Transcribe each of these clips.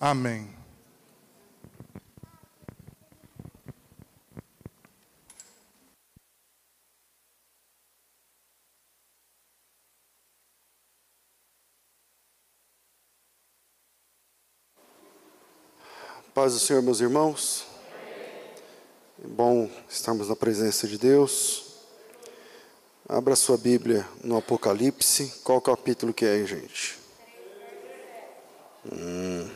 Amém. Paz do Senhor, meus irmãos. É bom estarmos na presença de Deus. Abra sua Bíblia no Apocalipse. Qual capítulo que é aí, gente? Hum.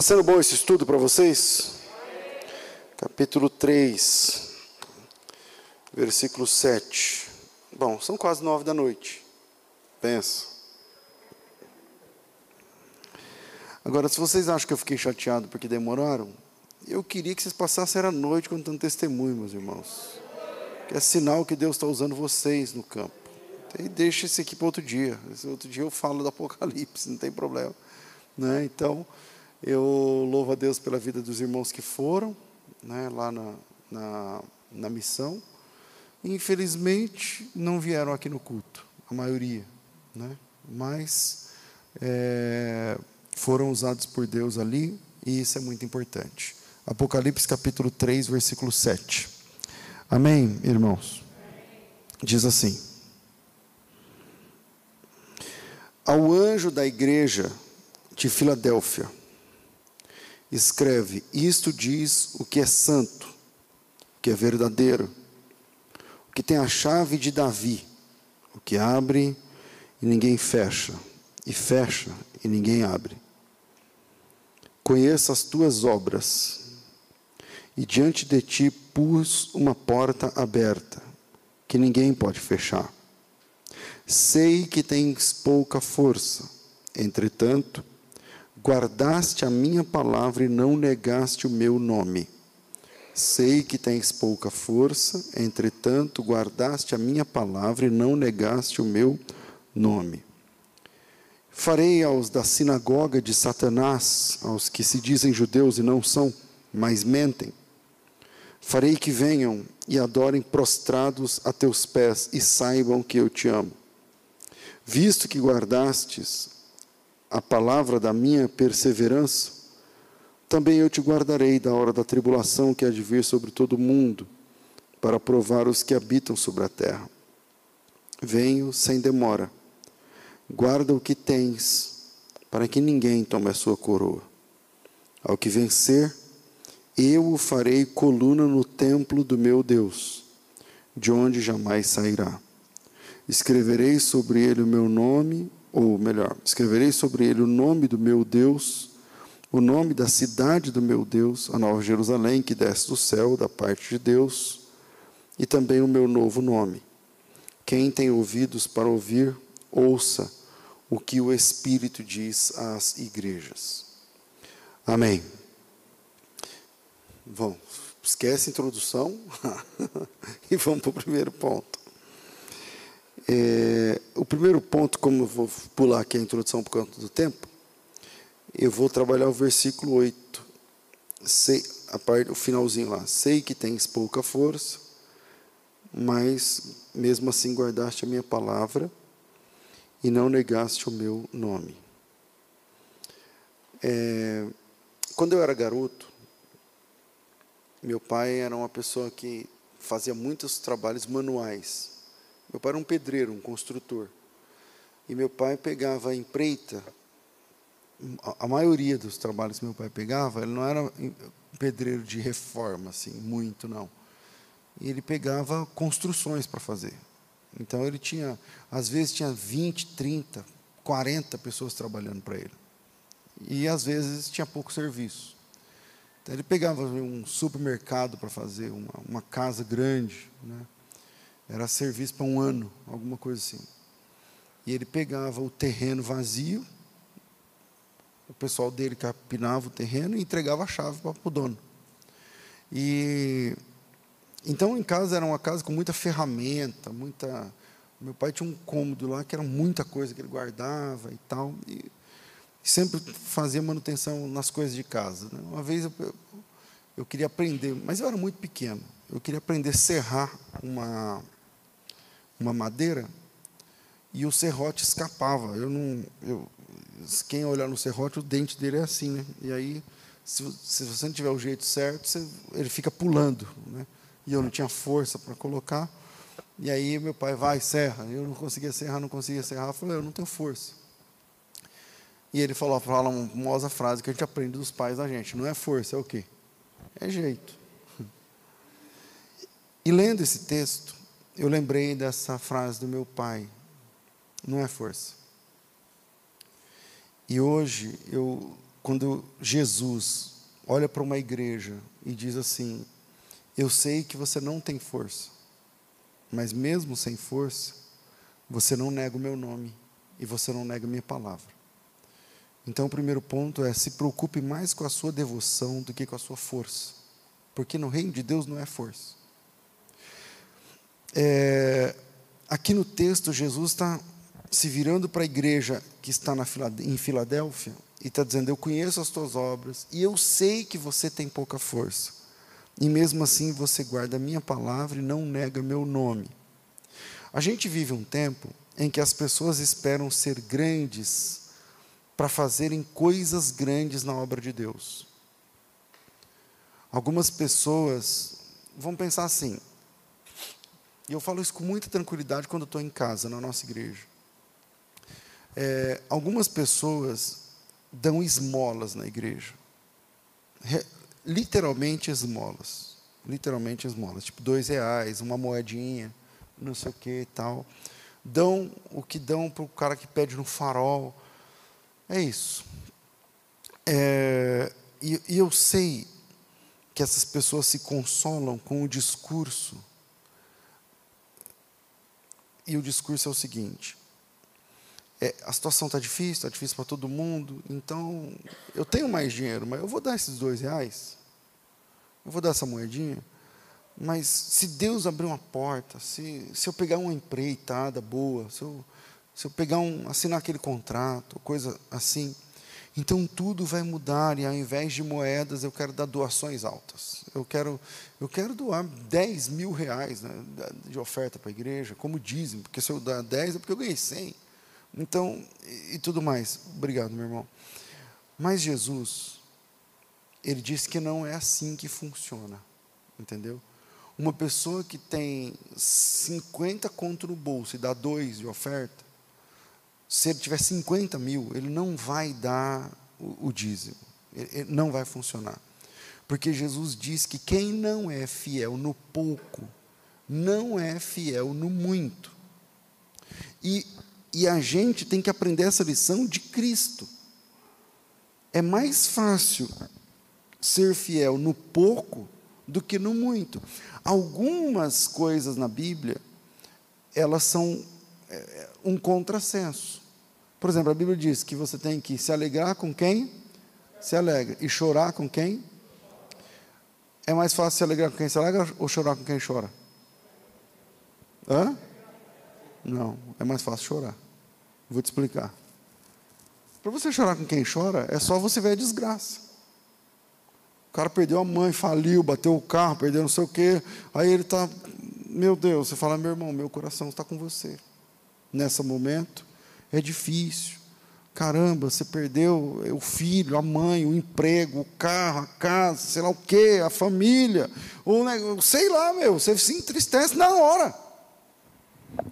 Sendo bom esse estudo para vocês? Capítulo 3, versículo 7. Bom, são quase nove da noite. Pensa. Agora, se vocês acham que eu fiquei chateado porque demoraram, eu queria que vocês passassem a noite contando testemunho, meus irmãos. Que é sinal que Deus está usando vocês no campo. E deixa esse aqui para outro dia. Esse outro dia eu falo do Apocalipse, não tem problema. Né? Então, eu louvo a Deus pela vida dos irmãos que foram né, lá na, na, na missão. Infelizmente, não vieram aqui no culto, a maioria. Né? Mas é, foram usados por Deus ali, e isso é muito importante. Apocalipse capítulo 3, versículo 7. Amém, irmãos? Diz assim: Ao anjo da igreja de Filadélfia, escreve: Isto diz o que é santo, o que é verdadeiro, o que tem a chave de Davi, o que abre e ninguém fecha, e fecha e ninguém abre. Conheço as tuas obras, e diante de ti pus uma porta aberta, que ninguém pode fechar. Sei que tens pouca força, entretanto, guardaste a minha palavra e não negaste o meu nome. Sei que tens pouca força, entretanto, guardaste a minha palavra e não negaste o meu nome. Farei aos da sinagoga de Satanás, aos que se dizem judeus e não são, mas mentem. Farei que venham e adorem prostrados a teus pés e saibam que eu te amo. Visto que guardastes a palavra da minha perseverança, também eu te guardarei da hora da tribulação que há de vir sobre todo o mundo, para provar os que habitam sobre a terra. Venho sem demora Guarda o que tens, para que ninguém tome a sua coroa. Ao que vencer, eu o farei coluna no templo do meu Deus, de onde jamais sairá. Escreverei sobre ele o meu nome, ou melhor, escreverei sobre ele o nome do meu Deus, o nome da cidade do meu Deus, a Nova Jerusalém, que desce do céu, da parte de Deus, e também o meu novo nome. Quem tem ouvidos para ouvir, ouça o que o Espírito diz às igrejas. Amém. Bom, esquece a introdução e vamos para o primeiro ponto. É, o primeiro ponto, como eu vou pular aqui a introdução por conta do tempo, eu vou trabalhar o versículo 8, sei, a parte, o finalzinho lá. Sei que tens pouca força, mas mesmo assim guardaste a minha palavra e não negaste o meu nome. É, quando eu era garoto, meu pai era uma pessoa que fazia muitos trabalhos manuais. Meu pai era um pedreiro, um construtor. E meu pai pegava a empreita, a maioria dos trabalhos que meu pai pegava, ele não era pedreiro de reforma, assim, muito não. E ele pegava construções para fazer. Então ele tinha, às vezes tinha 20, 30, 40 pessoas trabalhando para ele. E às vezes tinha pouco serviço. Então ele pegava um supermercado para fazer, uma, uma, casa grande, né? Era serviço para um ano, alguma coisa assim. E ele pegava o terreno vazio, o pessoal dele capinava o terreno e entregava a chave para o dono. E então, em casa era uma casa com muita ferramenta, muita. Meu pai tinha um cômodo lá que era muita coisa que ele guardava e tal. E sempre fazia manutenção nas coisas de casa. Né? Uma vez eu, eu queria aprender, mas eu era muito pequeno. Eu queria aprender a serrar uma, uma madeira e o serrote escapava. Eu não, eu, quem olhar no serrote, o dente dele é assim, né? E aí, se, se você não tiver o jeito certo, você, ele fica pulando, né? E eu não tinha força para colocar. E aí meu pai vai, serra. Eu não conseguia serrar, não conseguia serrar. Eu falei, eu não tenho força. E ele falou, fala uma famosa frase que a gente aprende dos pais da gente. Não é força, é o quê? É jeito. E lendo esse texto, eu lembrei dessa frase do meu pai. Não é força. E hoje, eu, quando Jesus olha para uma igreja e diz assim: Eu sei que você não tem força, mas mesmo sem força, você não nega o meu nome e você não nega a minha palavra. Então, o primeiro ponto é: se preocupe mais com a sua devoção do que com a sua força, porque no reino de Deus não é força. É, aqui no texto, Jesus está se virando para a igreja que está na, em Filadélfia e está dizendo: Eu conheço as tuas obras e eu sei que você tem pouca força. E mesmo assim você guarda a minha palavra e não nega meu nome. A gente vive um tempo em que as pessoas esperam ser grandes para fazerem coisas grandes na obra de Deus. Algumas pessoas vão pensar assim, e eu falo isso com muita tranquilidade quando estou em casa, na nossa igreja. É, algumas pessoas dão esmolas na igreja. Re, literalmente esmolas. Literalmente esmolas. Tipo, dois reais, uma moedinha, não sei o que e tal. Dão o que dão para o cara que pede no farol. É isso. É, e, e eu sei que essas pessoas se consolam com o discurso e o discurso é o seguinte: é, a situação está difícil, está difícil para todo mundo, então eu tenho mais dinheiro, mas eu vou dar esses dois reais, eu vou dar essa moedinha, mas se Deus abrir uma porta, se, se eu pegar uma empreitada boa, se eu, se eu pegar um, assinar aquele contrato, coisa assim, então tudo vai mudar e ao invés de moedas eu quero dar doações altas. Eu quero, eu quero doar 10 mil reais né, de oferta para a igreja, como dizem, porque se eu dar 10 é porque eu ganhei 100. Então, e, e tudo mais. Obrigado, meu irmão. Mas Jesus, ele disse que não é assim que funciona. Entendeu? Uma pessoa que tem 50 conto no bolso e dá dois de oferta, se ele tiver 50 mil, ele não vai dar o, o dízimo. Ele, ele não vai funcionar. Porque Jesus diz que quem não é fiel no pouco, não é fiel no muito. E, e a gente tem que aprender essa lição de Cristo. É mais fácil ser fiel no pouco do que no muito. Algumas coisas na Bíblia, elas são um contrassenso. Por exemplo, a Bíblia diz que você tem que se alegrar com quem se alegra e chorar com quem. É mais fácil se alegrar com quem se alegra ou chorar com quem chora? Hã? Não, é mais fácil chorar. Vou te explicar. Para você chorar com quem chora, é só você ver a desgraça. O cara perdeu a mãe, faliu, bateu o carro, perdeu não sei o quê. Aí ele está, meu Deus, você fala, meu irmão, meu coração está com você. Nesse momento, é difícil. Caramba, você perdeu o filho, a mãe, o emprego, o carro, a casa, sei lá o quê, a família, ou sei lá, meu, você se entristece na hora.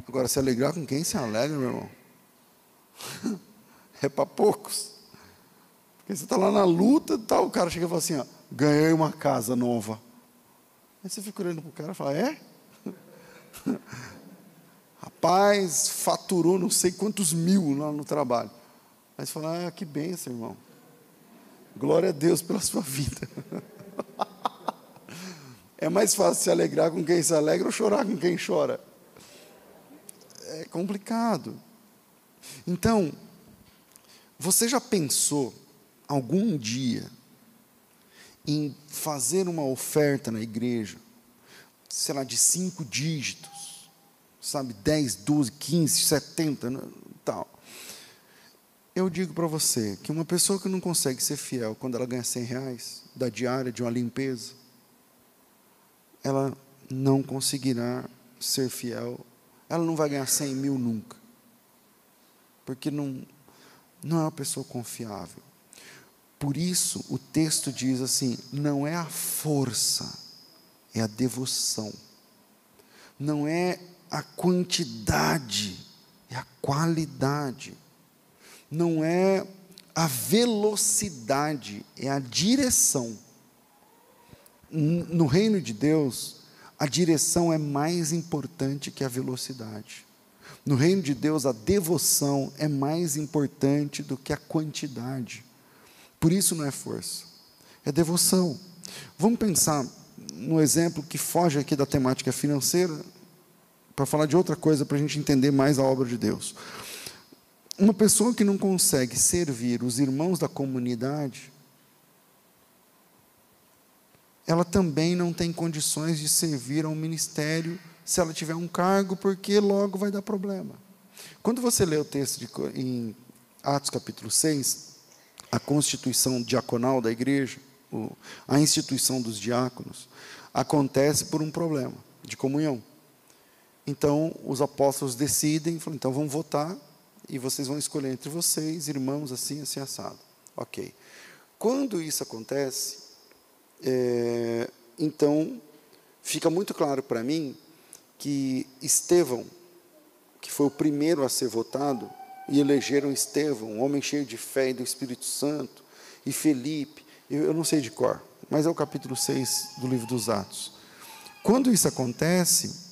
Agora, se alegrar com quem se alegra, meu irmão, é para poucos. Porque você está lá na luta, tal, o cara chega e fala assim: ó, ganhei uma casa nova. Aí você fica olhando para o cara e fala: é? Rapaz, faturou não sei quantos mil lá no trabalho. Aí você fala, ah, que benção, irmão. Glória a Deus pela sua vida. é mais fácil se alegrar com quem se alegra ou chorar com quem chora. É complicado. Então, você já pensou algum dia em fazer uma oferta na igreja, sei lá, de cinco dígitos? Sabe, 10, 12, 15, 70, tal. Eu digo para você que uma pessoa que não consegue ser fiel quando ela ganha 100 reais da diária de uma limpeza, ela não conseguirá ser fiel, ela não vai ganhar 100 mil nunca. Porque não, não é uma pessoa confiável. Por isso, o texto diz assim: não é a força, é a devoção. Não é a quantidade, é a qualidade. Não é a velocidade, é a direção. No reino de Deus, a direção é mais importante que a velocidade. No reino de Deus, a devoção é mais importante do que a quantidade. Por isso não é força, é devoção. Vamos pensar no exemplo que foge aqui da temática financeira, para falar de outra coisa, para a gente entender mais a obra de Deus. Uma pessoa que não consegue servir os irmãos da comunidade, ela também não tem condições de servir ao ministério se ela tiver um cargo, porque logo vai dar problema. Quando você lê o texto de, em Atos capítulo 6, a constituição diaconal da igreja, a instituição dos diáconos, acontece por um problema de comunhão. Então, os apóstolos decidem, falam, então vamos votar e vocês vão escolher entre vocês, irmãos, assim, assim, assado. Ok. Quando isso acontece, é, então, fica muito claro para mim que Estevão, que foi o primeiro a ser votado, e elegeram Estevão, um homem cheio de fé e do Espírito Santo, e Felipe, eu não sei de cor, mas é o capítulo 6 do livro dos Atos. Quando isso acontece,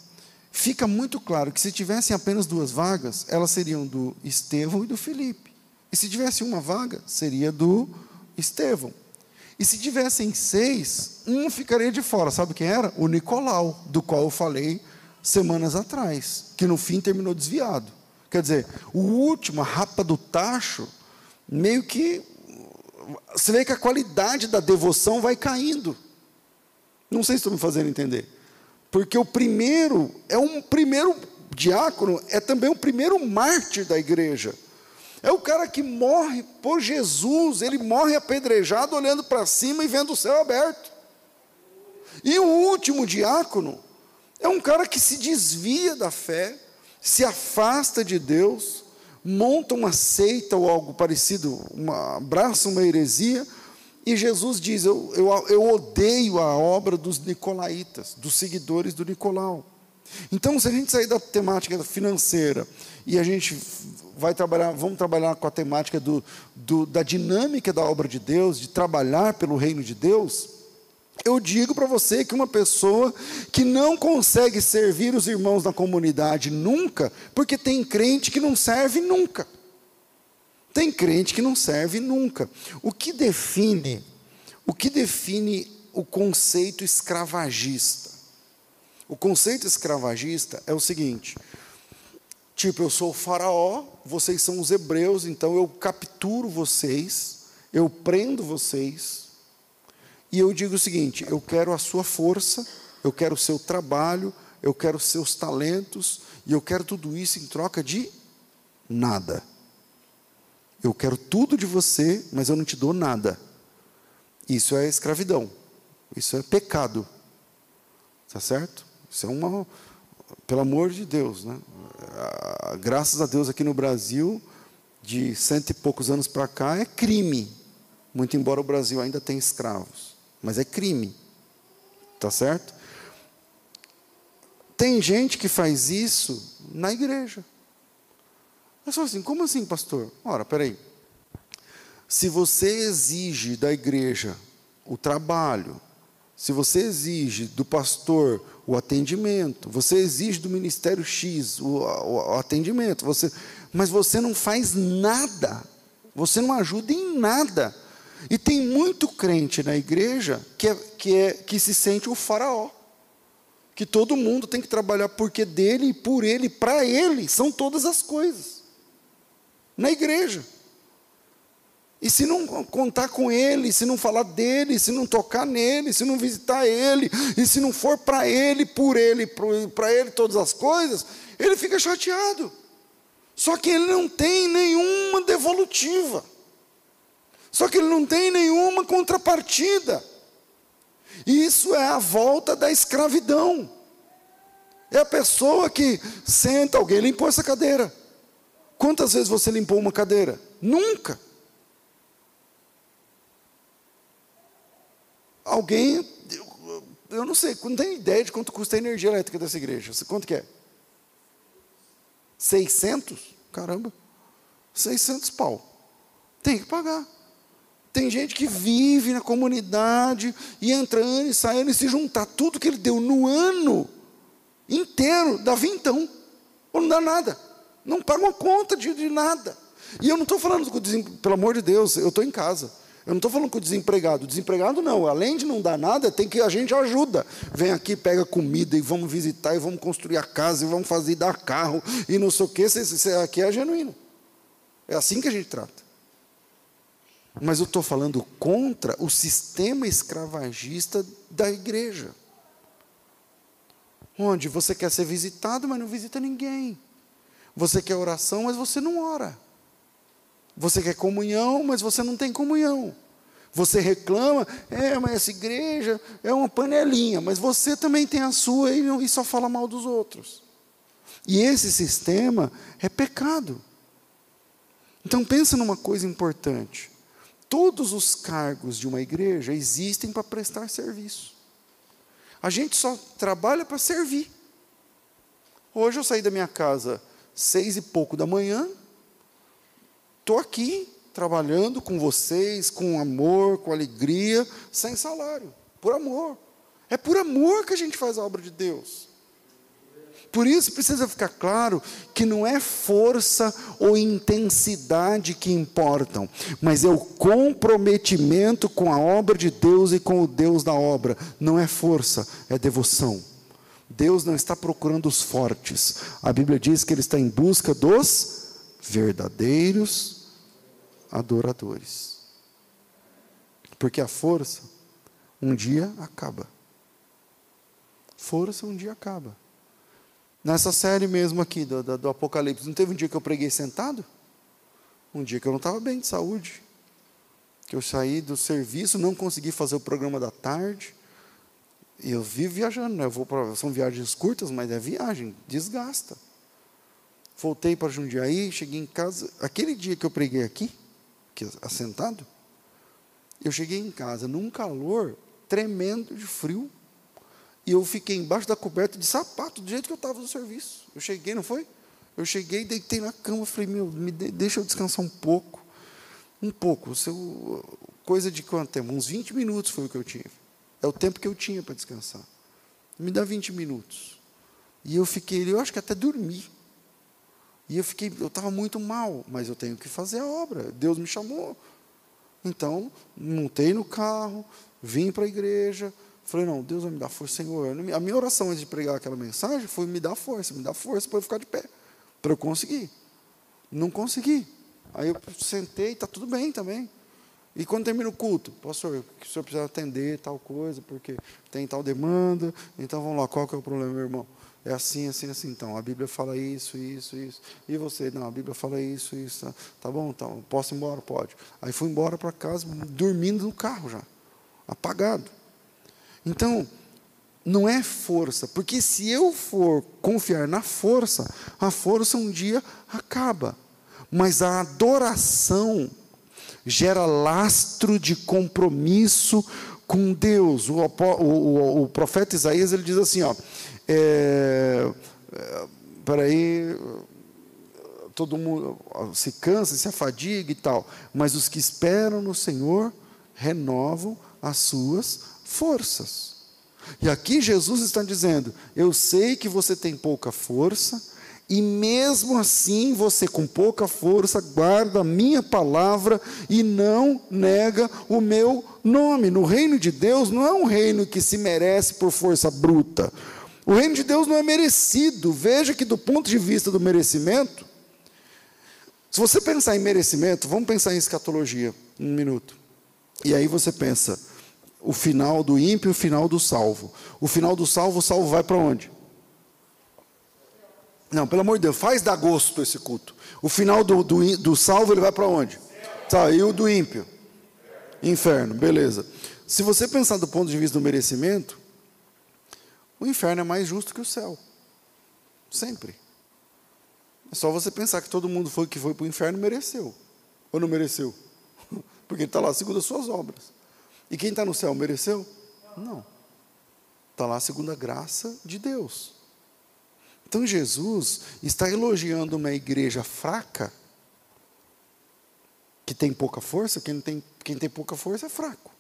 fica muito claro que se tivessem apenas duas vagas, elas seriam do Estevão e do Felipe. E se tivesse uma vaga, seria do Estevão. E se tivessem seis, um ficaria de fora. Sabe quem era? O Nicolau, do qual eu falei semanas atrás, que no fim terminou desviado. Quer dizer, o último, a rapa do tacho, meio que. Você vê que a qualidade da devoção vai caindo. Não sei se estou me fazendo entender. Porque o primeiro, é um primeiro diácono, é também o primeiro mártir da igreja. É o cara que morre por Jesus, ele morre apedrejado, olhando para cima e vendo o céu aberto. E o último diácono é um cara que se desvia da fé, se afasta de Deus, monta uma seita ou algo parecido, uma, abraça uma heresia, e Jesus diz: eu, eu, eu odeio a obra dos nicolaítas, dos seguidores do Nicolau. Então, se a gente sair da temática financeira e a gente vai trabalhar, vamos trabalhar com a temática do, do, da dinâmica da obra de Deus, de trabalhar pelo reino de Deus, eu digo para você que uma pessoa que não consegue servir os irmãos da comunidade nunca, porque tem crente que não serve nunca. Tem crente que não serve nunca. O que define, o que define o conceito escravagista? O conceito escravagista é o seguinte: tipo, eu sou o faraó, vocês são os hebreus, então eu capturo vocês, eu prendo vocês, e eu digo o seguinte: eu quero a sua força, eu quero o seu trabalho, eu quero os seus talentos, e eu quero tudo isso em troca de nada. Eu quero tudo de você, mas eu não te dou nada. Isso é escravidão. Isso é pecado. Está certo? Isso é uma. Pelo amor de Deus, né? Ah, graças a Deus aqui no Brasil, de cento e poucos anos para cá, é crime. Muito embora o Brasil ainda tenha escravos mas é crime. Tá certo? Tem gente que faz isso na igreja. Mas fala assim, como assim, pastor? Ora, peraí. Se você exige da igreja o trabalho, se você exige do pastor o atendimento, você exige do ministério X o, o, o atendimento, você, mas você não faz nada, você não ajuda em nada e tem muito crente na igreja que, é, que, é, que se sente o faraó. Que todo mundo tem que trabalhar porque dele, por ele, para ele, são todas as coisas. Na igreja. E se não contar com ele, se não falar dele, se não tocar nele, se não visitar ele, e se não for para ele, por ele, para ele todas as coisas, ele fica chateado. Só que ele não tem nenhuma devolutiva. Só que ele não tem nenhuma contrapartida. Isso é a volta da escravidão. É a pessoa que senta, alguém limpou essa cadeira. Quantas vezes você limpou uma cadeira? Nunca. Alguém, eu, não sei, não tenho ideia de quanto custa a energia elétrica dessa igreja. Quanto que é? 600? Caramba. 600 pau. Tem que pagar. Tem gente que vive na comunidade e entrando e saindo e se juntar tudo que ele deu no ano inteiro, dá vintão. Ou não dá nada. Não paga uma conta de, de nada. E eu não estou falando, com pelo amor de Deus, eu estou em casa. Eu não estou falando com o desempregado. O desempregado não, além de não dar nada, tem que a gente ajuda. Vem aqui, pega comida e vamos visitar e vamos construir a casa e vamos fazer dar carro e não sei o quê. Aqui é genuíno. É assim que a gente trata. Mas eu estou falando contra o sistema escravagista da igreja. Onde você quer ser visitado, mas não visita ninguém. Você quer oração, mas você não ora. Você quer comunhão, mas você não tem comunhão. Você reclama, é, mas essa igreja é uma panelinha, mas você também tem a sua e, e só fala mal dos outros. E esse sistema é pecado. Então pensa numa coisa importante. Todos os cargos de uma igreja existem para prestar serviço. A gente só trabalha para servir. Hoje eu saí da minha casa seis e pouco da manhã, estou aqui trabalhando com vocês, com amor, com alegria, sem salário, por amor. É por amor que a gente faz a obra de Deus. Por isso precisa ficar claro que não é força ou intensidade que importam, mas é o comprometimento com a obra de Deus e com o Deus da obra. Não é força, é devoção. Deus não está procurando os fortes. A Bíblia diz que Ele está em busca dos verdadeiros adoradores. Porque a força um dia acaba. Força um dia acaba. Nessa série mesmo aqui do, do, do Apocalipse, não teve um dia que eu preguei sentado? Um dia que eu não estava bem de saúde. Que eu saí do serviço, não consegui fazer o programa da tarde eu vivo viajando, né? eu vou pra, são viagens curtas, mas é viagem, desgasta. Voltei para Jundiaí, cheguei em casa. Aquele dia que eu preguei aqui, que assentado, eu cheguei em casa num calor tremendo de frio. E eu fiquei embaixo da coberta de sapato, do jeito que eu estava no serviço. Eu cheguei, não foi? Eu cheguei, deitei na cama, falei, meu, me de, deixa eu descansar um pouco. Um pouco. Seu, coisa de quanto tempo? Uns 20 minutos foi o que eu tive. É o tempo que eu tinha para descansar. Me dá 20 minutos. E eu fiquei, eu acho que até dormi. E eu fiquei, eu estava muito mal, mas eu tenho que fazer a obra. Deus me chamou. Então, montei no carro, vim para a igreja. Falei, não, Deus vai me dar força, Senhor. A minha oração antes de pregar aquela mensagem foi me dar força, me dar força para eu ficar de pé. Para eu conseguir. Não consegui. Aí eu sentei, está tudo bem também. E quando termina o culto, pastor, o senhor precisa atender tal coisa, porque tem tal demanda, então vamos lá, qual que é o problema, meu irmão? É assim, assim, assim. Então, a Bíblia fala isso, isso, isso. E você? Não, a Bíblia fala isso, isso. Tá, tá bom? Então, posso ir embora? Pode. Aí fui embora para casa, dormindo no carro já, apagado. Então, não é força, porque se eu for confiar na força, a força um dia acaba. Mas a adoração, gera lastro de compromisso com Deus. O, o, o, profeta Isaías ele diz assim: ó, é, é, peraí, todo mundo se cansa, se afadiga e tal, mas os que esperam no Senhor renovam as suas forças. E aqui Jesus está dizendo: Eu sei que você tem pouca força, e mesmo assim você, com pouca força, guarda a minha palavra e não nega o meu nome. No reino de Deus não é um reino que se merece por força bruta. O reino de Deus não é merecido. Veja que, do ponto de vista do merecimento, se você pensar em merecimento, vamos pensar em escatologia, um minuto. E aí você pensa, o final do ímpio o final do salvo. O final do salvo, o salvo vai para onde? Não, pelo amor de Deus, faz dar gosto esse culto. O final do, do, do salvo ele vai para onde? Saiu do ímpio. Inferno, beleza. Se você pensar do ponto de vista do merecimento, o inferno é mais justo que o céu. Sempre. É só você pensar que todo mundo foi que foi para o inferno mereceu. Ou não mereceu? Porque ele está lá segundo as suas obras. E quem está no céu mereceu? Não. Está lá segundo a graça de Deus. Então Jesus está elogiando uma igreja fraca, que tem pouca força, quem tem, quem tem pouca força é fraco.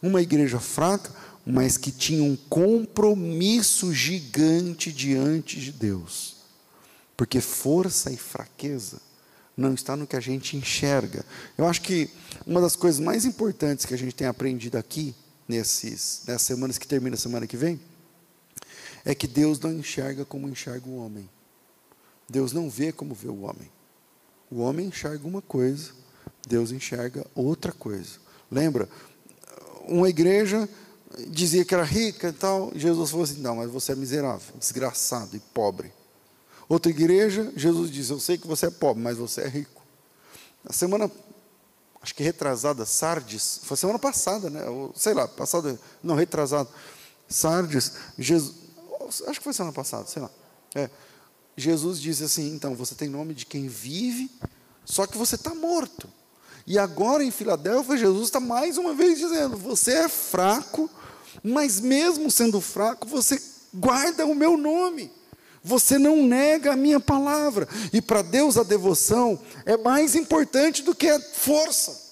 Uma igreja fraca, mas que tinha um compromisso gigante diante de Deus. Porque força e fraqueza não está no que a gente enxerga. Eu acho que uma das coisas mais importantes que a gente tem aprendido aqui, nesses, nessas semanas que termina a semana que vem, é que Deus não enxerga como enxerga o homem. Deus não vê como vê o homem. O homem enxerga uma coisa, Deus enxerga outra coisa. Lembra? Uma igreja dizia que era rica e tal, Jesus falou assim: não, mas você é miserável, desgraçado e pobre. Outra igreja, Jesus diz: Eu sei que você é pobre, mas você é rico. Na semana, acho que retrasada, Sardes, foi semana passada, né? Ou, sei lá, passada, não, retrasada. Sardes, Jesus, acho que foi semana passada, sei lá. É, Jesus diz assim: Então, você tem nome de quem vive, só que você está morto. E agora em Filadélfia, Jesus está mais uma vez dizendo: Você é fraco, mas mesmo sendo fraco, você guarda o meu nome. Você não nega a minha palavra. E para Deus a devoção é mais importante do que a força.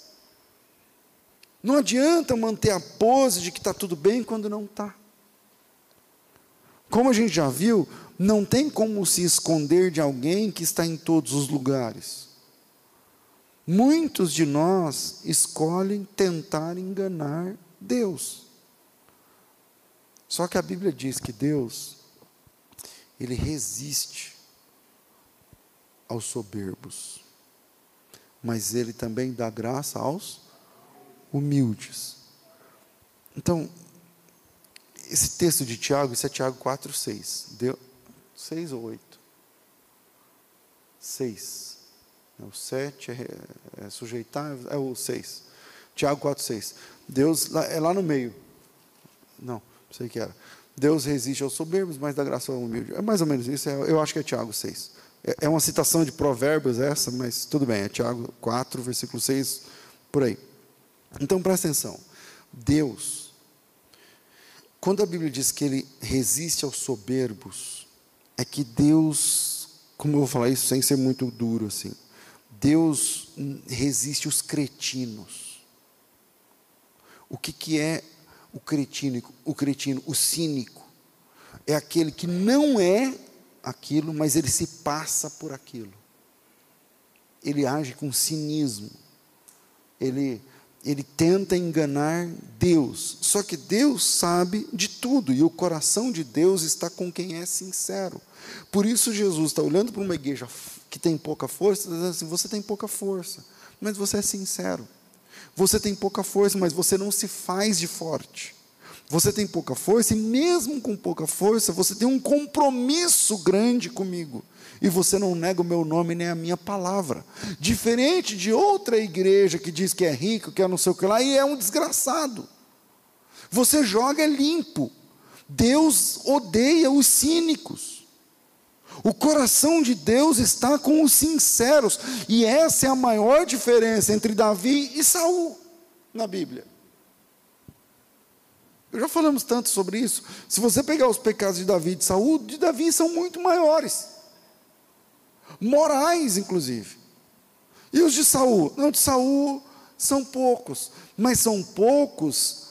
Não adianta manter a pose de que está tudo bem quando não está. Como a gente já viu, não tem como se esconder de alguém que está em todos os lugares. Muitos de nós escolhem tentar enganar Deus. Só que a Bíblia diz que Deus ele resiste aos soberbos, mas ele também dá graça aos humildes. Então, esse texto de Tiago, isso é Tiago 4, 6. Deu, 6 ou 8? 6. O 7 é, é sujeitar, é o 6. Tiago 4, 6. Deus é lá no meio. Não, sei que era. Deus resiste aos soberbos, mas dá graça ao humilde. É mais ou menos isso, é, eu acho que é Tiago 6. É, é uma citação de provérbios essa, mas tudo bem, é Tiago 4, versículo 6, por aí. Então presta atenção. Deus, quando a Bíblia diz que ele resiste aos soberbos, é que Deus, como eu vou falar isso sem ser muito duro assim, Deus resiste aos cretinos. O que, que é o cretino, o cretino, o cínico, é aquele que não é aquilo, mas ele se passa por aquilo. Ele age com cinismo. Ele ele tenta enganar Deus. Só que Deus sabe de tudo e o coração de Deus está com quem é sincero. Por isso Jesus está olhando para uma igreja que tem pouca força, dizendo assim: você tem pouca força, mas você é sincero. Você tem pouca força, mas você não se faz de forte. Você tem pouca força, e mesmo com pouca força, você tem um compromisso grande comigo. E você não nega o meu nome nem a minha palavra. Diferente de outra igreja que diz que é rico, que é não sei o que lá, e é um desgraçado. Você joga limpo. Deus odeia os cínicos. O coração de Deus está com os sinceros, e essa é a maior diferença entre Davi e Saul na Bíblia. Já falamos tanto sobre isso. Se você pegar os pecados de Davi e de Saul, de Davi são muito maiores. Morais, inclusive. E os de Saul? Não, de Saul são poucos, mas são poucos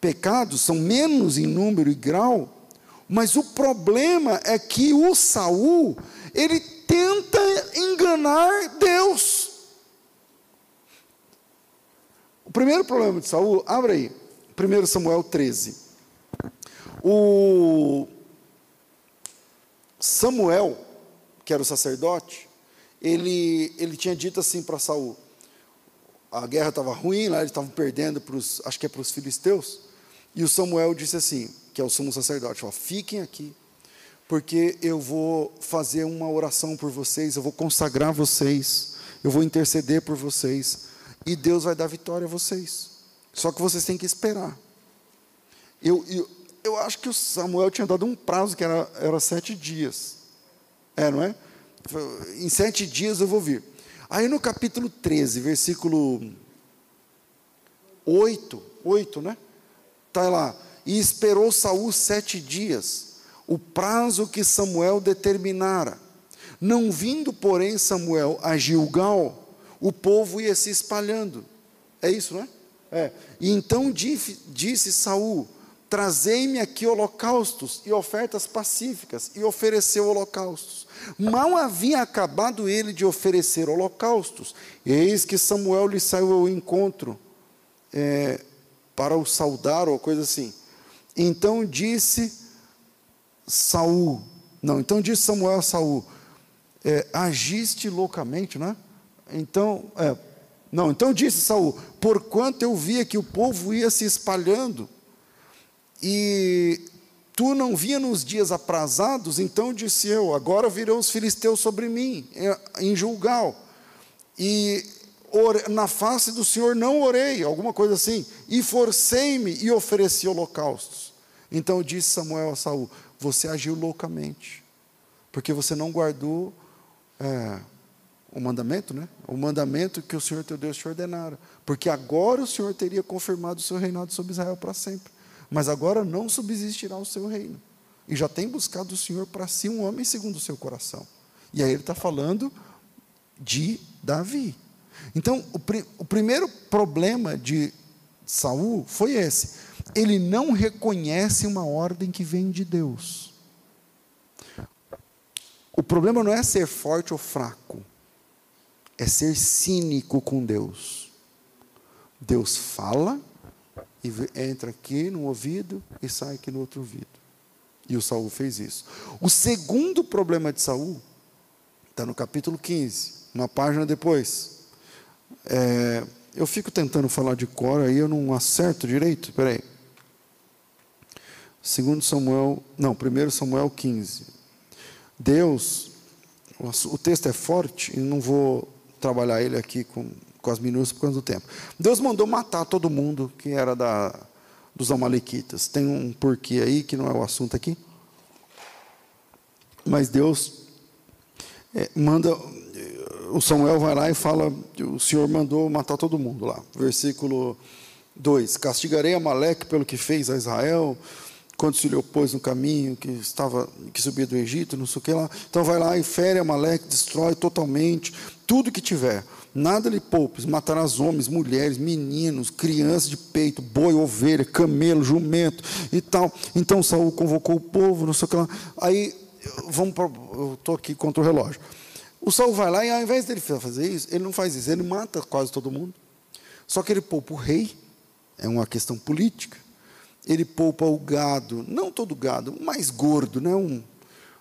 pecados, são menos em número e grau, mas o problema é que o Saul, ele tenta enganar Deus. O primeiro problema de Saul, abre aí, 1 Samuel 13. O Samuel, que era o sacerdote, ele, ele tinha dito assim para Saul: a guerra estava ruim, lá eles estavam perdendo para os, acho que é para os filisteus, e o Samuel disse assim, que é o sumo sacerdote: fiquem aqui, porque eu vou fazer uma oração por vocês, eu vou consagrar vocês, eu vou interceder por vocês, e Deus vai dar vitória a vocês. Só que vocês têm que esperar. Eu, eu, eu acho que o Samuel tinha dado um prazo que era, era sete dias. É, não é? Em sete dias eu vou vir. Aí no capítulo 13, versículo 8, 8, né? Está lá. E esperou Saul sete dias, o prazo que Samuel determinara. Não vindo, porém, Samuel a Gilgal, o povo ia se espalhando. É isso, não é? É. E então disse, Saul: Trazei-me aqui holocaustos e ofertas pacíficas, e ofereceu holocaustos. Mal havia acabado ele de oferecer holocaustos, eis que Samuel lhe saiu ao encontro é, para o saudar, ou coisa assim. Então disse Saul, não, então disse Samuel a Saul, é, agiste loucamente, não é? Então, é, não, então disse Saul, porquanto eu via que o povo ia se espalhando, e tu não via nos dias aprazados, então disse eu, agora virão os filisteus sobre mim, em Julgal, e na face do Senhor não orei, alguma coisa assim, e forcei-me e ofereci holocaustos. Então disse Samuel a Saul: Você agiu loucamente, porque você não guardou é, o mandamento, né? O mandamento que o Senhor teu Deus te ordenara. Porque agora o Senhor teria confirmado o seu reinado sobre Israel para sempre. Mas agora não subsistirá o seu reino. E já tem buscado o Senhor para si um homem segundo o seu coração. E aí ele está falando de Davi. Então, o, o primeiro problema de Saul foi esse. Ele não reconhece uma ordem que vem de Deus. O problema não é ser forte ou fraco, é ser cínico com Deus. Deus fala e entra aqui no ouvido e sai aqui no outro ouvido. E o Saul fez isso. O segundo problema de Saul está no capítulo 15, uma página depois. É, eu fico tentando falar de cor, aí eu não acerto direito. Espera aí. Segundo Samuel, não, primeiro Samuel 15. Deus, o texto é forte e não vou trabalhar ele aqui com, com as minúcias por causa do tempo. Deus mandou matar todo mundo que era da, dos amalequitas. Tem um porquê aí que não é o assunto aqui. Mas Deus é, manda o Samuel vai lá e fala: o Senhor mandou matar todo mundo lá. Versículo 2: Castigarei Amaleque pelo que fez a Israel, quando se lhe opôs no caminho, que estava que subia do Egito, não sei o que lá. Então vai lá e fere Amaleque, destrói totalmente tudo que tiver. Nada lhe poupes, matarás homens, mulheres, meninos, crianças de peito, boi, ovelha, camelo, jumento e tal. Então Saul convocou o povo, não sei o que lá. Aí, vamos para. Eu estou aqui contra o relógio. O Saul vai lá e ao invés dele fazer isso, ele não faz isso, ele mata quase todo mundo. Só que ele poupa o rei, é uma questão política. Ele poupa o gado, não todo gado, o mais gordo, né? Um,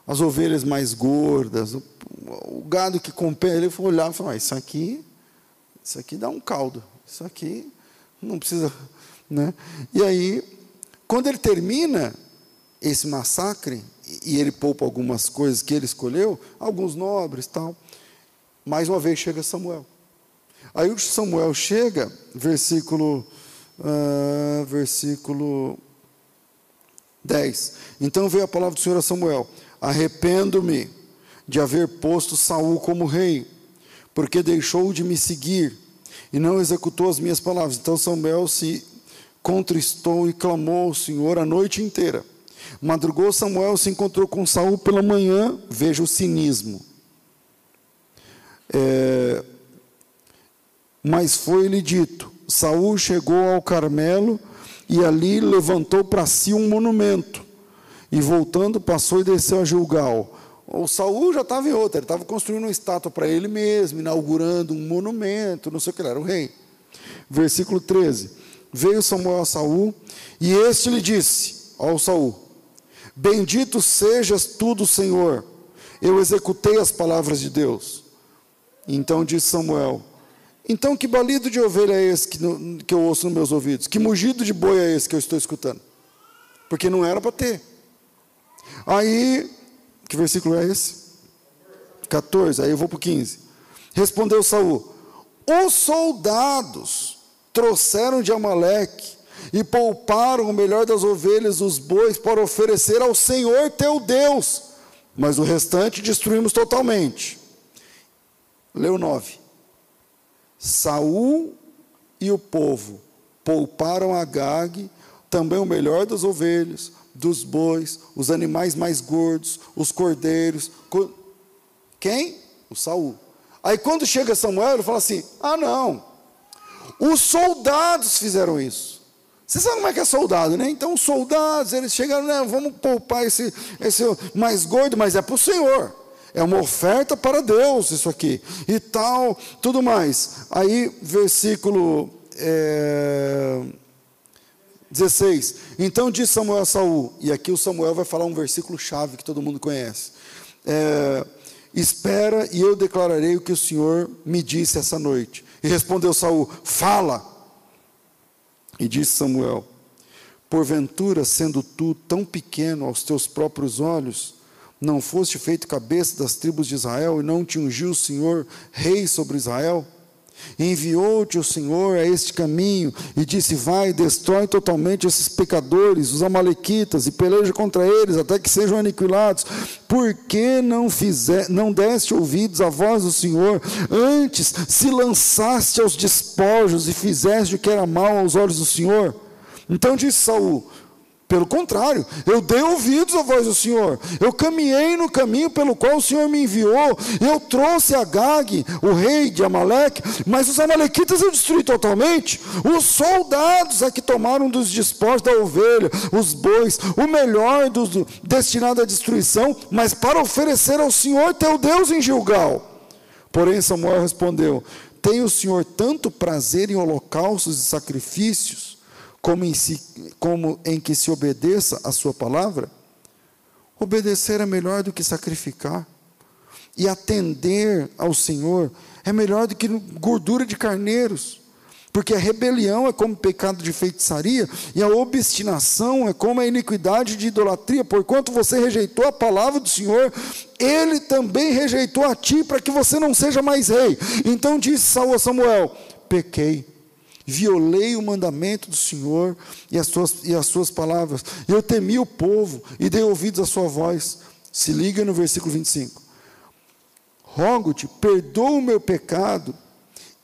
as ovelhas mais gordas, o, o gado que compensa. Ele foi olhar e falou: ah, Isso aqui, isso aqui dá um caldo, isso aqui não precisa. Né? E aí, quando ele termina esse massacre, e ele poupa algumas coisas que ele escolheu, alguns nobres tal. Mais uma vez chega Samuel. Aí o Samuel chega, versículo, uh, versículo 10. Então veio a palavra do Senhor a Samuel: Arrependo-me de haver posto Saul como rei, porque deixou de me seguir e não executou as minhas palavras. Então Samuel se contristou e clamou ao Senhor a noite inteira. Madrugou Samuel, se encontrou com Saul pela manhã, veja o cinismo. É, mas foi-lhe dito: Saul chegou ao Carmelo e ali levantou para si um monumento. E voltando, passou e desceu a Gilgal. O Saul já estava em outra, ele estava construindo uma estátua para ele mesmo, inaugurando um monumento, não sei o que, ele era o rei. Versículo 13. Veio Samuel a Saul, e este lhe disse ao Saul: Bendito sejas tu do Senhor. Eu executei as palavras de Deus. Então disse Samuel: Então que balido de ovelha é esse que, que eu ouço nos meus ouvidos? Que mugido de boi é esse que eu estou escutando? Porque não era para ter. Aí, que versículo é esse? 14, aí eu vou para o 15. Respondeu Saul: Os soldados trouxeram de Amaleque e pouparam o melhor das ovelhas, os bois, para oferecer ao Senhor teu Deus. mas o restante destruímos totalmente. Leu 9. Saul e o povo pouparam a Gag, também o melhor das ovelhas, dos bois, os animais mais gordos, os cordeiros. Quem? O Saul. Aí quando chega Samuel, ele fala assim: ah, não, os soldados fizeram isso. Você sabe como é que é soldado, né? Então, os soldados, eles chegaram, né? Vamos poupar esse, esse mais gordo, mas é para o Senhor. É uma oferta para Deus, isso aqui. E tal, tudo mais. Aí, versículo é, 16. Então disse Samuel a Saul, e aqui o Samuel vai falar um versículo chave que todo mundo conhece. É, Espera e eu declararei o que o Senhor me disse essa noite. E respondeu Saul: Fala. E disse Samuel: Porventura, sendo tu tão pequeno aos teus próprios olhos, não foste feito cabeça das tribos de Israel e não te ungiu o Senhor rei sobre Israel? Enviou-te o Senhor a este caminho e disse: Vai, destrói totalmente esses pecadores, os Amalequitas, e peleja contra eles até que sejam aniquilados. Por que não, fizer, não deste ouvidos à voz do Senhor? Antes se lançaste aos despojos e fizeste o que era mal aos olhos do Senhor. Então disse Saul: pelo contrário, eu dei ouvidos à voz do Senhor. Eu caminhei no caminho pelo qual o Senhor me enviou. Eu trouxe a Gag, o rei de Amaleque, mas os amalequitas eu destruí totalmente. Os soldados é que tomaram dos despojos da ovelha, os bois, o melhor dos, destinado à destruição, mas para oferecer ao Senhor teu Deus em Gilgal. Porém Samuel respondeu: Tem o Senhor tanto prazer em holocaustos e sacrifícios? Como em, si, como em que se obedeça a sua palavra? Obedecer é melhor do que sacrificar. E atender ao Senhor é melhor do que gordura de carneiros. Porque a rebelião é como pecado de feitiçaria, e a obstinação é como a iniquidade de idolatria. Porquanto você rejeitou a palavra do Senhor, ele também rejeitou a ti, para que você não seja mais rei. Então disse Saul a Samuel: Pequei violei o mandamento do Senhor e as suas, e as suas palavras. Eu temi o povo e dei ouvidos à sua voz. Se liga no versículo 25. Rogo-te, perdoa o meu pecado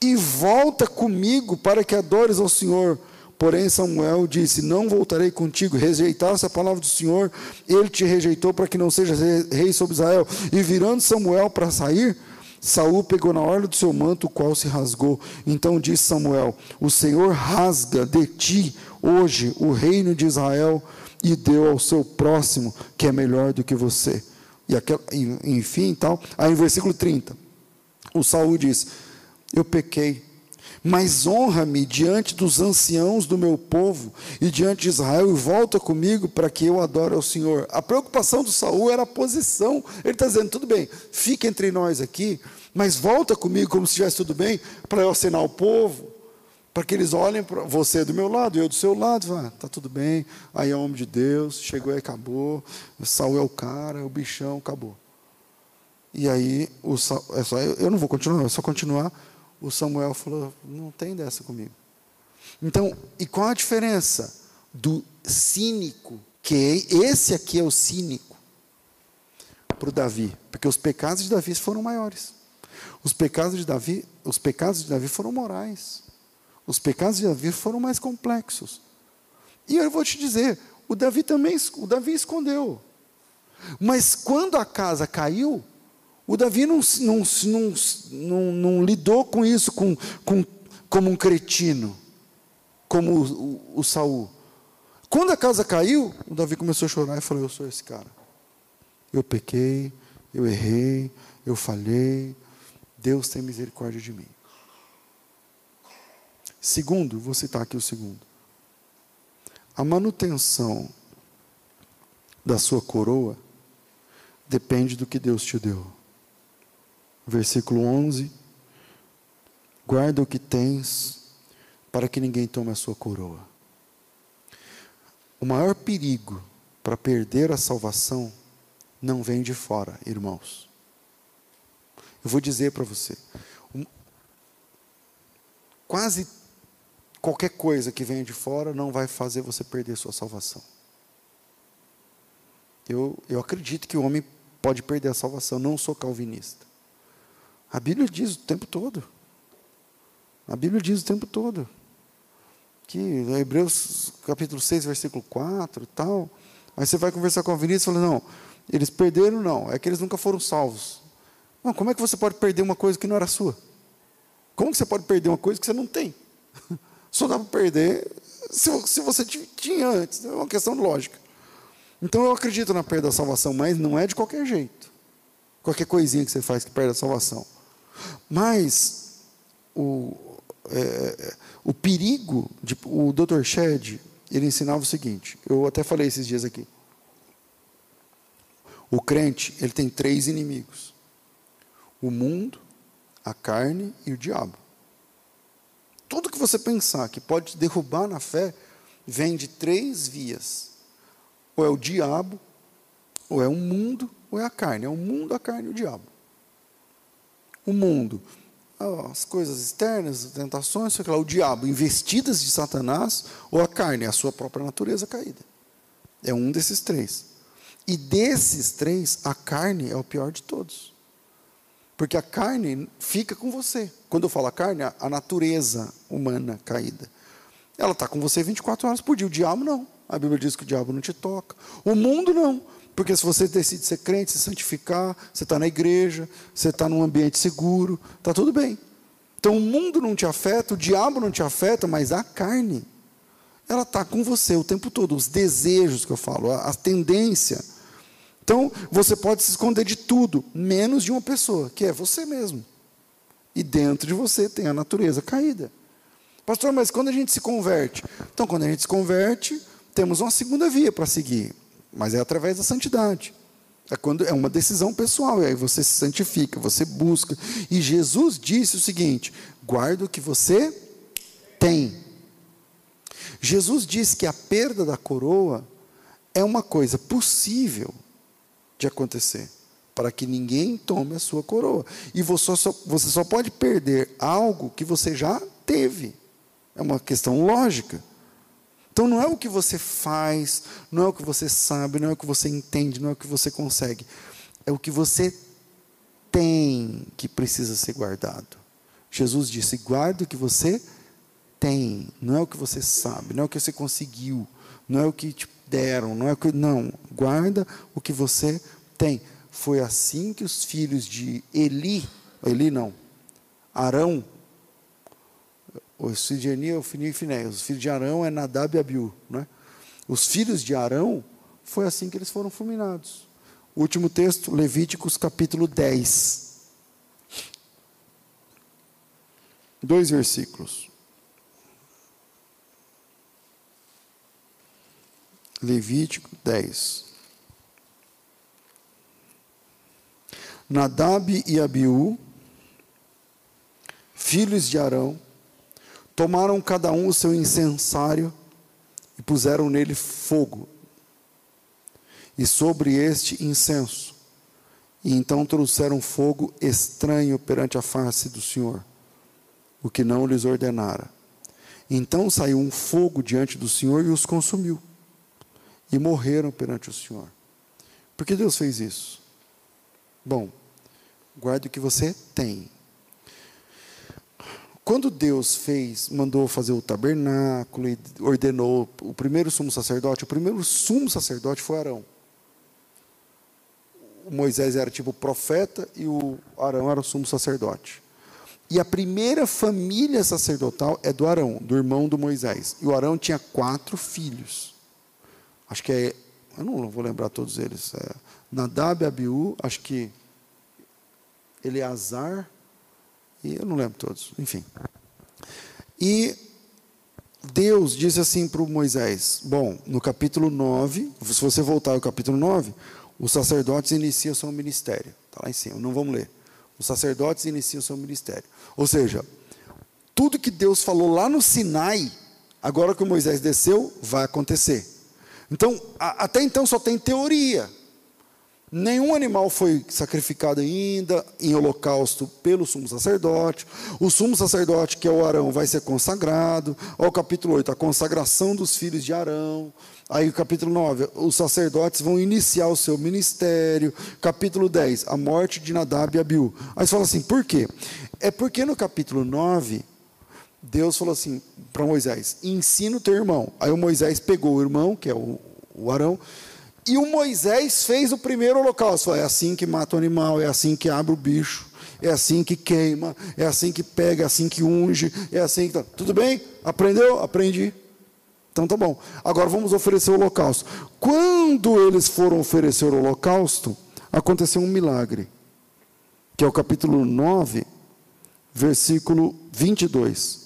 e volta comigo para que adores ao Senhor. Porém, Samuel disse: Não voltarei contigo. Rejeitasse a palavra do Senhor, ele te rejeitou para que não sejas rei sobre Israel. E virando Samuel para sair, Saul pegou na orla do seu manto, o qual se rasgou. Então disse Samuel: O Senhor rasga de ti hoje o reino de Israel e deu ao seu próximo, que é melhor do que você. E aquel, enfim, tal. Aí em versículo 30, o Saul diz: Eu pequei mas honra-me diante dos anciãos do meu povo e diante de Israel e volta comigo para que eu adore ao Senhor. A preocupação do Saul era a posição. Ele está dizendo: tudo bem, fica entre nós aqui, mas volta comigo como se estivesse tudo bem, para eu assinar o povo, para que eles olhem para você do meu lado eu do seu lado. Está ah, tudo bem, aí é homem de Deus, chegou e acabou. Saul é o cara, o bichão, acabou. E aí, o, é só, eu não vou continuar, é só continuar o Samuel falou: não tem dessa comigo. Então, e qual a diferença do cínico, que esse aqui é o cínico, para o Davi? Porque os pecados de Davi foram maiores. Os pecados de Davi, os pecados de Davi foram morais. Os pecados de Davi foram mais complexos. E eu vou te dizer, o Davi também, o Davi escondeu. Mas quando a casa caiu, o Davi não, não, não, não, lidou com isso com, com, como um cretino, como o, o, o Saul. Quando a casa caiu, o Davi começou a chorar e falou: Eu sou esse cara. Eu pequei, eu errei, eu falhei. Deus tem misericórdia de mim. Segundo, vou citar aqui o segundo. A manutenção da sua coroa depende do que Deus te deu versículo 11: Guarda o que tens, para que ninguém tome a sua coroa. O maior perigo para perder a salvação não vem de fora, irmãos. Eu vou dizer para você: quase qualquer coisa que venha de fora não vai fazer você perder sua salvação. Eu, eu acredito que o homem pode perder a salvação. Não sou calvinista. A Bíblia diz o tempo todo. A Bíblia diz o tempo todo. Que Hebreus capítulo 6, versículo 4 e tal. Aí você vai conversar com a Vinícius e fala, não, eles perderam, não, é que eles nunca foram salvos. Como é que você pode perder uma coisa que não era sua? Como que você pode perder uma coisa que você não tem? Só dá para perder se, se você tinha antes. É uma questão lógica. Então eu acredito na perda da salvação, mas não é de qualquer jeito. Qualquer coisinha que você faz que perde a salvação. Mas o, é, o perigo, de, o Dr. Shed, ele ensinava o seguinte, eu até falei esses dias aqui. O crente, ele tem três inimigos: o mundo, a carne e o diabo. Tudo que você pensar que pode derrubar na fé vem de três vias: ou é o diabo, ou é o mundo, ou é a carne. É o mundo, a carne e o diabo. O mundo, as coisas externas, as tentações, sei lá, o diabo, investidas de Satanás, ou a carne, a sua própria natureza caída. É um desses três. E desses três, a carne é o pior de todos. Porque a carne fica com você. Quando eu falo a carne, a natureza humana caída. Ela está com você 24 horas por dia. O diabo não. A Bíblia diz que o diabo não te toca. O mundo não. Porque se você decide ser crente, se santificar, você está na igreja, você está num ambiente seguro, está tudo bem. Então o mundo não te afeta, o diabo não te afeta, mas a carne, ela está com você o tempo todo. Os desejos que eu falo, a, a tendência então, você pode se esconder de tudo, menos de uma pessoa, que é você mesmo. E dentro de você tem a natureza caída. Pastor, mas quando a gente se converte? Então, quando a gente se converte, temos uma segunda via para seguir, mas é através da santidade. É quando é uma decisão pessoal, e aí você se santifica, você busca. E Jesus disse o seguinte: guarda o que você tem. Jesus disse que a perda da coroa é uma coisa possível de acontecer, para que ninguém tome a sua coroa. E você só, você só pode perder algo que você já teve. É uma questão lógica. Então não é o que você faz, não é o que você sabe, não é o que você entende, não é o que você consegue. É o que você tem que precisa ser guardado. Jesus disse: guarda o que você tem, não é o que você sabe, não é o que você conseguiu, não é o que te deram, não é. Não, guarda o que você tem. Foi assim que os filhos de Eli, Eli não, Arão, os filhos de é o e Finé, os filhos de Arão é Nadab e Abiú, né? Os filhos de Arão, foi assim que eles foram fulminados. Último texto, Levíticos capítulo 10. Dois versículos. Levítico 10. Nadab e Abiú, filhos de Arão, tomaram cada um o seu incensário e puseram nele fogo, e sobre este incenso. E então trouxeram fogo estranho perante a face do Senhor, o que não lhes ordenara. Então saiu um fogo diante do Senhor e os consumiu e morreram perante o Senhor. Por que Deus fez isso? Bom, guarde o que você tem. Quando Deus fez, mandou fazer o tabernáculo e ordenou o primeiro sumo sacerdote, o primeiro sumo sacerdote foi Arão. O Moisés era tipo profeta e o Arão era o sumo sacerdote. E a primeira família sacerdotal é do Arão, do irmão do Moisés. E o Arão tinha quatro filhos. Acho que é, eu não vou lembrar todos eles. É Nadab, Abiú, acho que Eleazar, e eu não lembro todos, enfim. E Deus disse assim para Moisés: Bom, no capítulo 9, se você voltar ao capítulo 9, os sacerdotes iniciam seu ministério. Está lá em cima, não vamos ler. Os sacerdotes iniciam seu ministério. Ou seja, tudo que Deus falou lá no Sinai, agora que Moisés desceu, vai acontecer. Então, a, até então só tem teoria. Nenhum animal foi sacrificado ainda em holocausto pelo sumo sacerdote. O sumo sacerdote, que é o Arão, vai ser consagrado. Olha o capítulo 8, a consagração dos filhos de Arão. Aí o capítulo 9, os sacerdotes vão iniciar o seu ministério. Capítulo 10, a morte de Nadab e Abiú. Aí você fala assim, por quê? É porque no capítulo 9, Deus falou assim para Moisés: ensina o teu irmão. Aí o Moisés pegou o irmão, que é o, o Arão, e o Moisés fez o primeiro holocausto. É assim que mata o animal, é assim que abre o bicho, é assim que queima, é assim que pega, é assim que unge, é assim que. Tá. Tudo bem? Aprendeu? Aprendi. Então tá bom. Agora vamos oferecer o holocausto. Quando eles foram oferecer o holocausto, aconteceu um milagre, que é o capítulo 9, versículo 22.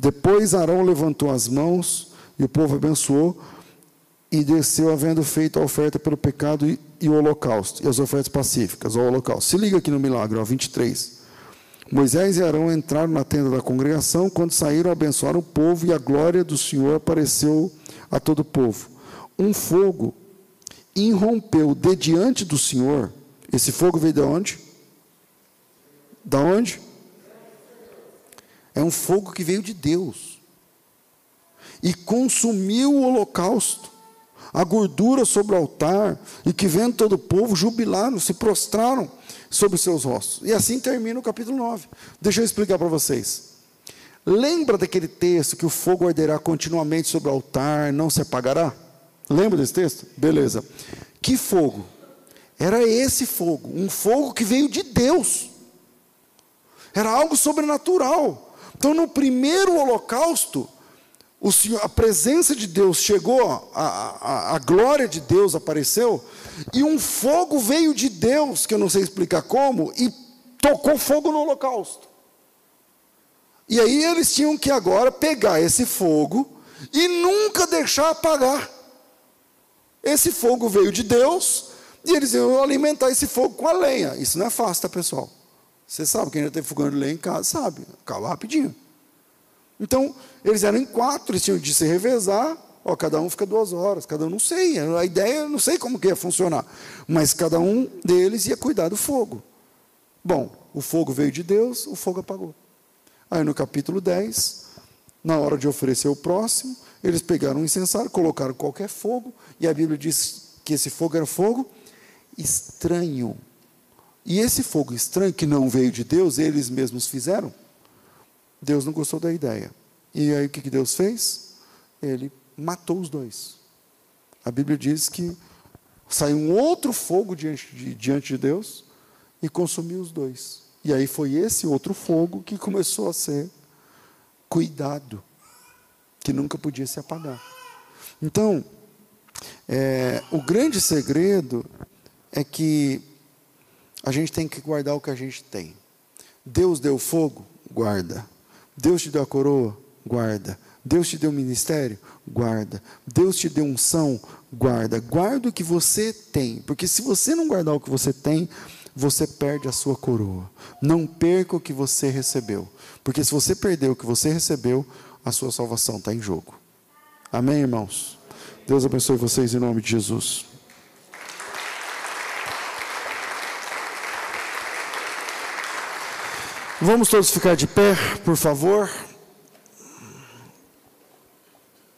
Depois Arão levantou as mãos e o povo abençoou e desceu havendo feito a oferta pelo pecado e, e o holocausto, e as ofertas pacíficas, o holocausto. Se liga aqui no milagre, ó, 23. Moisés e Arão entraram na tenda da congregação, quando saíram, abençoaram o povo, e a glória do Senhor apareceu a todo o povo. Um fogo irrompeu de diante do Senhor. Esse fogo veio de onde? Da onde? É um fogo que veio de Deus. E consumiu o holocausto a gordura sobre o altar, e que vendo todo o povo, jubilaram, se prostraram sobre seus rostos. E assim termina o capítulo 9. Deixa eu explicar para vocês. Lembra daquele texto que o fogo arderá continuamente sobre o altar, não se apagará? Lembra desse texto? Beleza. Que fogo? Era esse fogo, um fogo que veio de Deus. Era algo sobrenatural. Então, no primeiro holocausto, Senhor, a presença de Deus chegou, a, a, a, glória de Deus apareceu, e um fogo veio de Deus, que eu não sei explicar como, e tocou fogo no holocausto. E aí eles tinham que agora pegar esse fogo e nunca deixar apagar. Esse fogo veio de Deus, e eles iam alimentar esse fogo com a lenha. Isso não é fácil, tá, pessoal? Você sabe, quem já de lenha em casa sabe, acaba rapidinho. Então, eles eram em quatro, eles tinham de se revezar, ó, cada um fica duas horas, cada um não sei, a ideia não sei como que ia funcionar, mas cada um deles ia cuidar do fogo. Bom, o fogo veio de Deus, o fogo apagou. Aí no capítulo 10, na hora de oferecer o próximo, eles pegaram um incensário, colocaram qualquer fogo, e a Bíblia diz que esse fogo era fogo estranho. E esse fogo estranho, que não veio de Deus, eles mesmos fizeram, Deus não gostou da ideia. E aí o que Deus fez? Ele matou os dois. A Bíblia diz que saiu um outro fogo diante de, diante de Deus e consumiu os dois. E aí foi esse outro fogo que começou a ser cuidado, que nunca podia se apagar. Então, é, o grande segredo é que a gente tem que guardar o que a gente tem. Deus deu fogo, guarda. Deus te deu a coroa? Guarda. Deus te deu ministério? Guarda. Deus te deu unção? Guarda. Guarda o que você tem, porque se você não guardar o que você tem, você perde a sua coroa. Não perca o que você recebeu, porque se você perder o que você recebeu, a sua salvação está em jogo. Amém, irmãos? Deus abençoe vocês em nome de Jesus. Vamos todos ficar de pé, por favor.